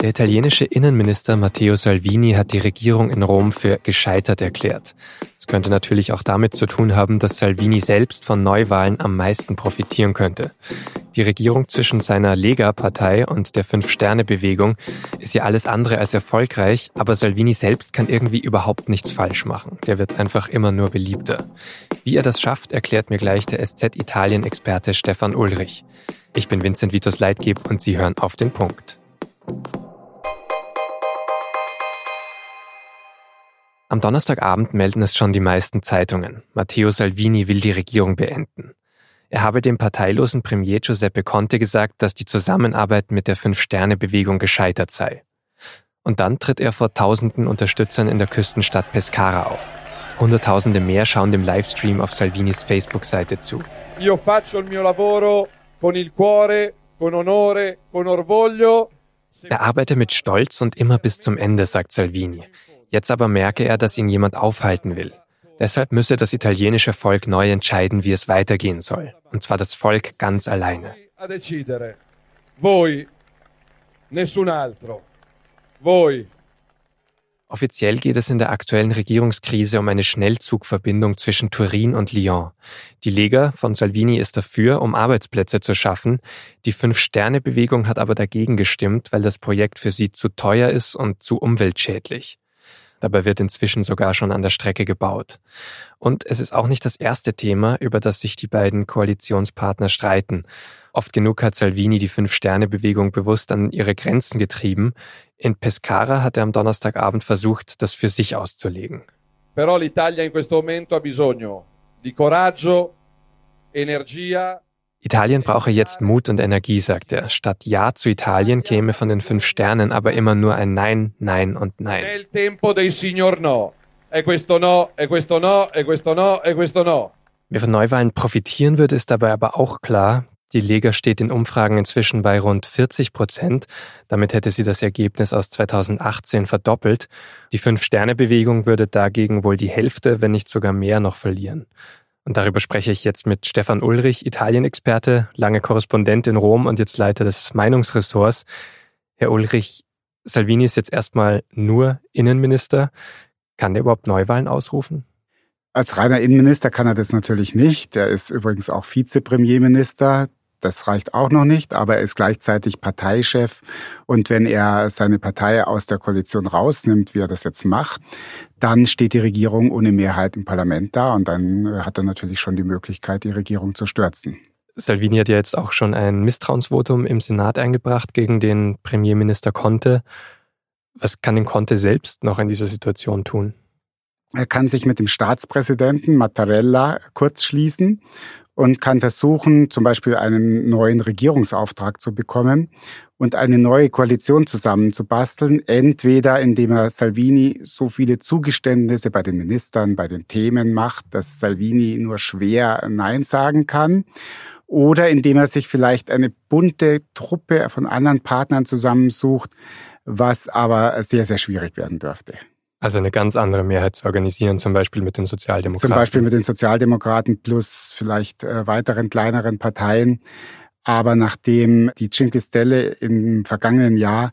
Der italienische Innenminister Matteo Salvini hat die Regierung in Rom für gescheitert erklärt. Es könnte natürlich auch damit zu tun haben, dass Salvini selbst von Neuwahlen am meisten profitieren könnte. Die Regierung zwischen seiner Lega-Partei und der Fünf-Sterne-Bewegung ist ja alles andere als erfolgreich, aber Salvini selbst kann irgendwie überhaupt nichts falsch machen. Der wird einfach immer nur beliebter. Wie er das schafft, erklärt mir gleich der SZ-Italien-Experte Stefan Ulrich. Ich bin Vincent Vitus Leitgeb und Sie hören auf den Punkt. Am Donnerstagabend melden es schon die meisten Zeitungen. Matteo Salvini will die Regierung beenden. Er habe dem parteilosen Premier Giuseppe Conte gesagt, dass die Zusammenarbeit mit der Fünf-Sterne-Bewegung gescheitert sei. Und dann tritt er vor tausenden Unterstützern in der Küstenstadt Pescara auf. Hunderttausende mehr schauen dem Livestream auf Salvinis Facebook-Seite zu. Io faccio il mio lavoro con il cuore, con onore, con orgoglio. Er arbeite mit Stolz und immer bis zum Ende, sagt Salvini. Jetzt aber merke er, dass ihn jemand aufhalten will. Deshalb müsse das italienische Volk neu entscheiden, wie es weitergehen soll. Und zwar das Volk ganz alleine. Offiziell geht es in der aktuellen Regierungskrise um eine Schnellzugverbindung zwischen Turin und Lyon. Die Lega von Salvini ist dafür, um Arbeitsplätze zu schaffen. Die Fünf-Sterne-Bewegung hat aber dagegen gestimmt, weil das Projekt für sie zu teuer ist und zu umweltschädlich. Dabei wird inzwischen sogar schon an der Strecke gebaut. Und es ist auch nicht das erste Thema, über das sich die beiden Koalitionspartner streiten. Oft genug hat Salvini die Fünf-Sterne-Bewegung bewusst an ihre Grenzen getrieben. In Pescara hat er am Donnerstagabend versucht, das für sich auszulegen. Però l'Italia in questo momento ha bisogno di coraggio, energia Italien brauche jetzt Mut und Energie, sagt er. Statt Ja zu Italien käme von den fünf Sternen aber immer nur ein Nein, Nein und Nein. E e Wer von Neuwahlen profitieren wird, ist dabei aber auch klar. Die Lega steht in Umfragen inzwischen bei rund 40 Prozent. Damit hätte sie das Ergebnis aus 2018 verdoppelt. Die Fünf-Sterne-Bewegung würde dagegen wohl die Hälfte, wenn nicht sogar mehr noch verlieren. Und darüber spreche ich jetzt mit Stefan Ulrich, Italien-Experte, lange Korrespondent in Rom und jetzt Leiter des Meinungsressorts. Herr Ulrich, Salvini ist jetzt erstmal nur Innenminister. Kann der überhaupt Neuwahlen ausrufen? Als reiner Innenminister kann er das natürlich nicht. Er ist übrigens auch Vizepremierminister. Das reicht auch noch nicht, aber er ist gleichzeitig Parteichef. Und wenn er seine Partei aus der Koalition rausnimmt, wie er das jetzt macht, dann steht die Regierung ohne Mehrheit im Parlament da und dann hat er natürlich schon die Möglichkeit, die Regierung zu stürzen. Salvini hat ja jetzt auch schon ein Misstrauensvotum im Senat eingebracht gegen den Premierminister Conte. Was kann denn Conte selbst noch in dieser Situation tun? Er kann sich mit dem Staatspräsidenten Mattarella kurzschließen und kann versuchen, zum Beispiel einen neuen Regierungsauftrag zu bekommen und eine neue Koalition zusammenzubasteln, entweder indem er Salvini so viele Zugeständnisse bei den Ministern, bei den Themen macht, dass Salvini nur schwer Nein sagen kann, oder indem er sich vielleicht eine bunte Truppe von anderen Partnern zusammensucht, was aber sehr, sehr schwierig werden dürfte. Also eine ganz andere Mehrheit zu organisieren, zum Beispiel mit den Sozialdemokraten. Zum Beispiel mit den Sozialdemokraten plus vielleicht äh, weiteren kleineren Parteien. Aber nachdem die Cinque Stelle im vergangenen Jahr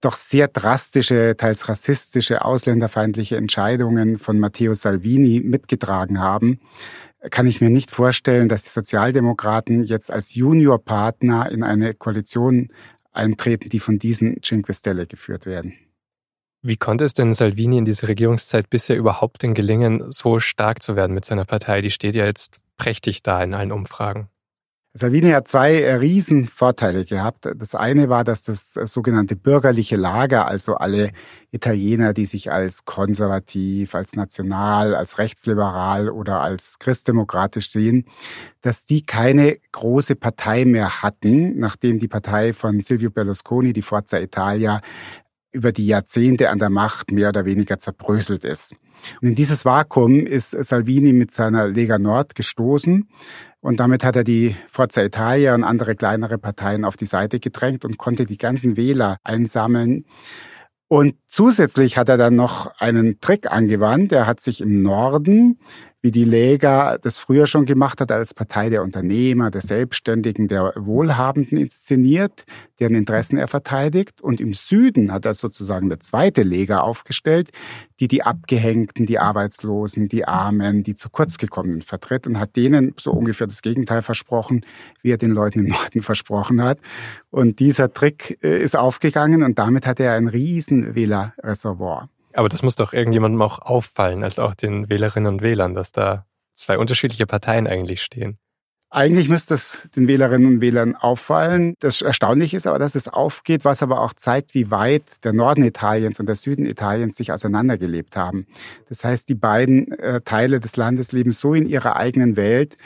doch sehr drastische, teils rassistische, ausländerfeindliche Entscheidungen von Matteo Salvini mitgetragen haben, kann ich mir nicht vorstellen, dass die Sozialdemokraten jetzt als Juniorpartner in eine Koalition eintreten, die von diesen Cinque Stelle geführt werden. Wie konnte es denn Salvini in dieser Regierungszeit bisher überhaupt denn gelingen, so stark zu werden mit seiner Partei? Die steht ja jetzt prächtig da in allen Umfragen. Salvini hat zwei äh, Riesenvorteile gehabt. Das eine war, dass das äh, sogenannte bürgerliche Lager, also alle Italiener, die sich als konservativ, als national, als rechtsliberal oder als christdemokratisch sehen, dass die keine große Partei mehr hatten, nachdem die Partei von Silvio Berlusconi, die Forza Italia, über die Jahrzehnte an der Macht mehr oder weniger zerbröselt ist. Und in dieses Vakuum ist Salvini mit seiner Lega Nord gestoßen und damit hat er die Forza Italia und andere kleinere Parteien auf die Seite gedrängt und konnte die ganzen Wähler einsammeln. Und zusätzlich hat er dann noch einen Trick angewandt. Er hat sich im Norden wie die Lega das früher schon gemacht hat, als Partei der Unternehmer, der Selbstständigen, der Wohlhabenden inszeniert, deren Interessen er verteidigt. Und im Süden hat er sozusagen eine zweite Lega aufgestellt, die die Abgehängten, die Arbeitslosen, die Armen, die zu kurz gekommenen vertritt und hat denen so ungefähr das Gegenteil versprochen, wie er den Leuten im Norden versprochen hat. Und dieser Trick äh, ist aufgegangen und damit hat er ein riesen Wählerreservoir. Aber das muss doch irgendjemandem auch auffallen, also auch den Wählerinnen und Wählern, dass da zwei unterschiedliche Parteien eigentlich stehen. Eigentlich müsste es den Wählerinnen und Wählern auffallen. Das Erstaunliche ist aber, dass es aufgeht, was aber auch zeigt, wie weit der Norden Italiens und der Süden Italiens sich auseinandergelebt haben. Das heißt, die beiden äh, Teile des Landes leben so in ihrer eigenen Welt,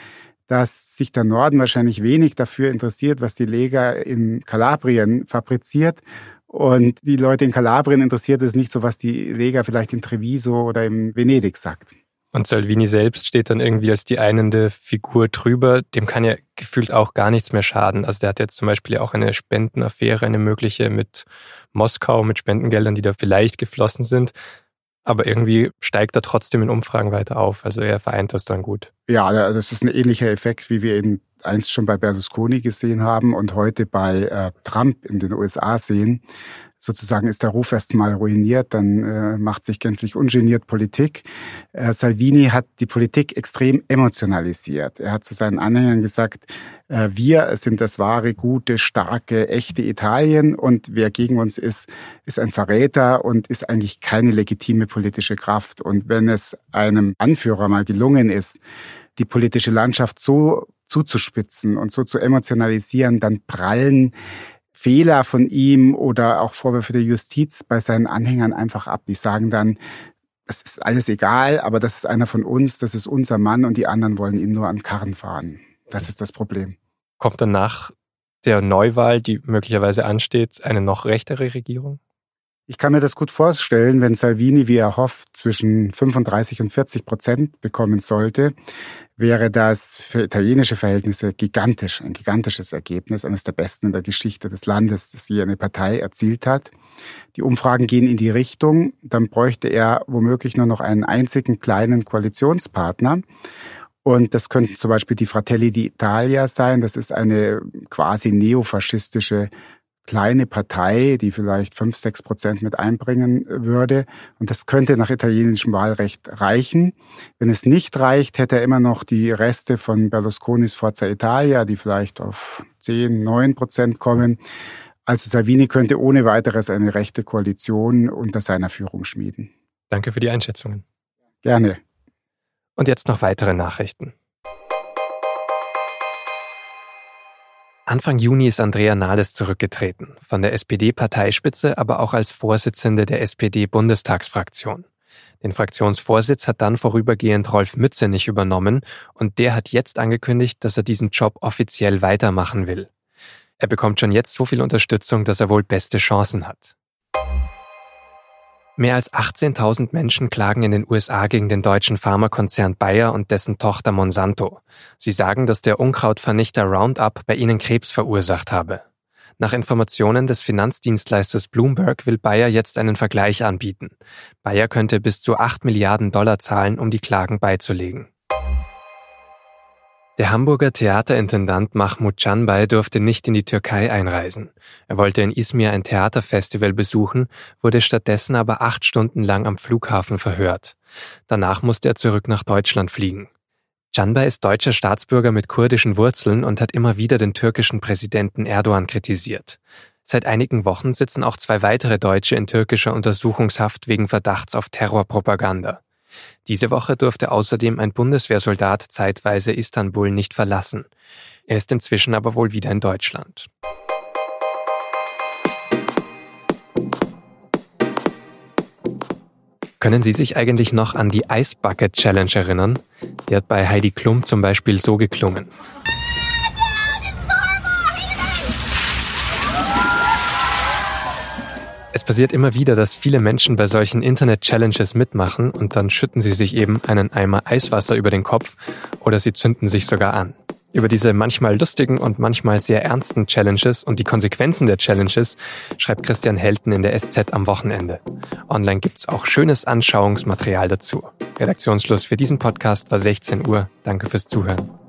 dass sich der Norden wahrscheinlich wenig dafür interessiert, was die Lega in Kalabrien fabriziert und die Leute in Kalabrien interessiert es nicht so, was die Lega vielleicht in Treviso oder in Venedig sagt. Und Salvini selbst steht dann irgendwie als die einende Figur drüber. Dem kann ja gefühlt auch gar nichts mehr schaden. Also der hat jetzt zum Beispiel ja auch eine Spendenaffäre, eine mögliche mit Moskau, mit Spendengeldern, die da vielleicht geflossen sind. Aber irgendwie steigt er trotzdem in Umfragen weiter auf. Also er vereint das dann gut. Ja, das ist ein ähnlicher Effekt, wie wir ihn einst schon bei Berlusconi gesehen haben und heute bei äh, Trump in den USA sehen. Sozusagen ist der Ruf erst mal ruiniert, dann äh, macht sich gänzlich ungeniert Politik. Äh, Salvini hat die Politik extrem emotionalisiert. Er hat zu seinen Anhängern gesagt, äh, wir sind das wahre, gute, starke, echte Italien und wer gegen uns ist, ist ein Verräter und ist eigentlich keine legitime politische Kraft. Und wenn es einem Anführer mal gelungen ist, die politische Landschaft so zuzuspitzen und so zu emotionalisieren, dann prallen Fehler von ihm oder auch Vorwürfe der Justiz bei seinen Anhängern einfach ab. Die sagen dann, das ist alles egal, aber das ist einer von uns, das ist unser Mann und die anderen wollen ihm nur an Karren fahren. Das ist das Problem. Kommt dann nach der Neuwahl, die möglicherweise ansteht, eine noch rechtere Regierung? Ich kann mir das gut vorstellen, wenn Salvini, wie er hofft, zwischen 35 und 40 Prozent bekommen sollte, wäre das für italienische Verhältnisse gigantisch, ein gigantisches Ergebnis, eines der besten in der Geschichte des Landes, das je eine Partei erzielt hat. Die Umfragen gehen in die Richtung, dann bräuchte er womöglich nur noch einen einzigen kleinen Koalitionspartner. Und das könnten zum Beispiel die Fratelli d'Italia sein. Das ist eine quasi neofaschistische kleine Partei, die vielleicht fünf, sechs Prozent mit einbringen würde. Und das könnte nach italienischem Wahlrecht reichen. Wenn es nicht reicht, hätte er immer noch die Reste von Berlusconis Forza Italia, die vielleicht auf zehn, neun Prozent kommen. Also Salvini könnte ohne weiteres eine rechte Koalition unter seiner Führung schmieden. Danke für die Einschätzungen. Gerne. Und jetzt noch weitere Nachrichten. Anfang Juni ist Andrea Nahles zurückgetreten, von der SPD-Parteispitze, aber auch als Vorsitzende der SPD-Bundestagsfraktion. Den Fraktionsvorsitz hat dann vorübergehend Rolf Mützenich übernommen und der hat jetzt angekündigt, dass er diesen Job offiziell weitermachen will. Er bekommt schon jetzt so viel Unterstützung, dass er wohl beste Chancen hat. Mehr als 18.000 Menschen klagen in den USA gegen den deutschen Pharmakonzern Bayer und dessen Tochter Monsanto. Sie sagen, dass der Unkrautvernichter Roundup bei ihnen Krebs verursacht habe. Nach Informationen des Finanzdienstleisters Bloomberg will Bayer jetzt einen Vergleich anbieten. Bayer könnte bis zu 8 Milliarden Dollar zahlen, um die Klagen beizulegen. Der Hamburger Theaterintendant Mahmoud Canbay durfte nicht in die Türkei einreisen. Er wollte in Izmir ein Theaterfestival besuchen, wurde stattdessen aber acht Stunden lang am Flughafen verhört. Danach musste er zurück nach Deutschland fliegen. Canbay ist deutscher Staatsbürger mit kurdischen Wurzeln und hat immer wieder den türkischen Präsidenten Erdogan kritisiert. Seit einigen Wochen sitzen auch zwei weitere Deutsche in türkischer Untersuchungshaft wegen Verdachts auf Terrorpropaganda. Diese Woche durfte außerdem ein Bundeswehrsoldat zeitweise Istanbul nicht verlassen. Er ist inzwischen aber wohl wieder in Deutschland. Können Sie sich eigentlich noch an die Ice Bucket Challenge erinnern? Die hat bei Heidi Klum zum Beispiel so geklungen. Es passiert immer wieder, dass viele Menschen bei solchen Internet-Challenges mitmachen und dann schütten sie sich eben einen Eimer Eiswasser über den Kopf oder sie zünden sich sogar an. Über diese manchmal lustigen und manchmal sehr ernsten Challenges und die Konsequenzen der Challenges schreibt Christian Helten in der SZ am Wochenende. Online gibt's auch schönes Anschauungsmaterial dazu. Redaktionsschluss für diesen Podcast war 16 Uhr. Danke fürs Zuhören.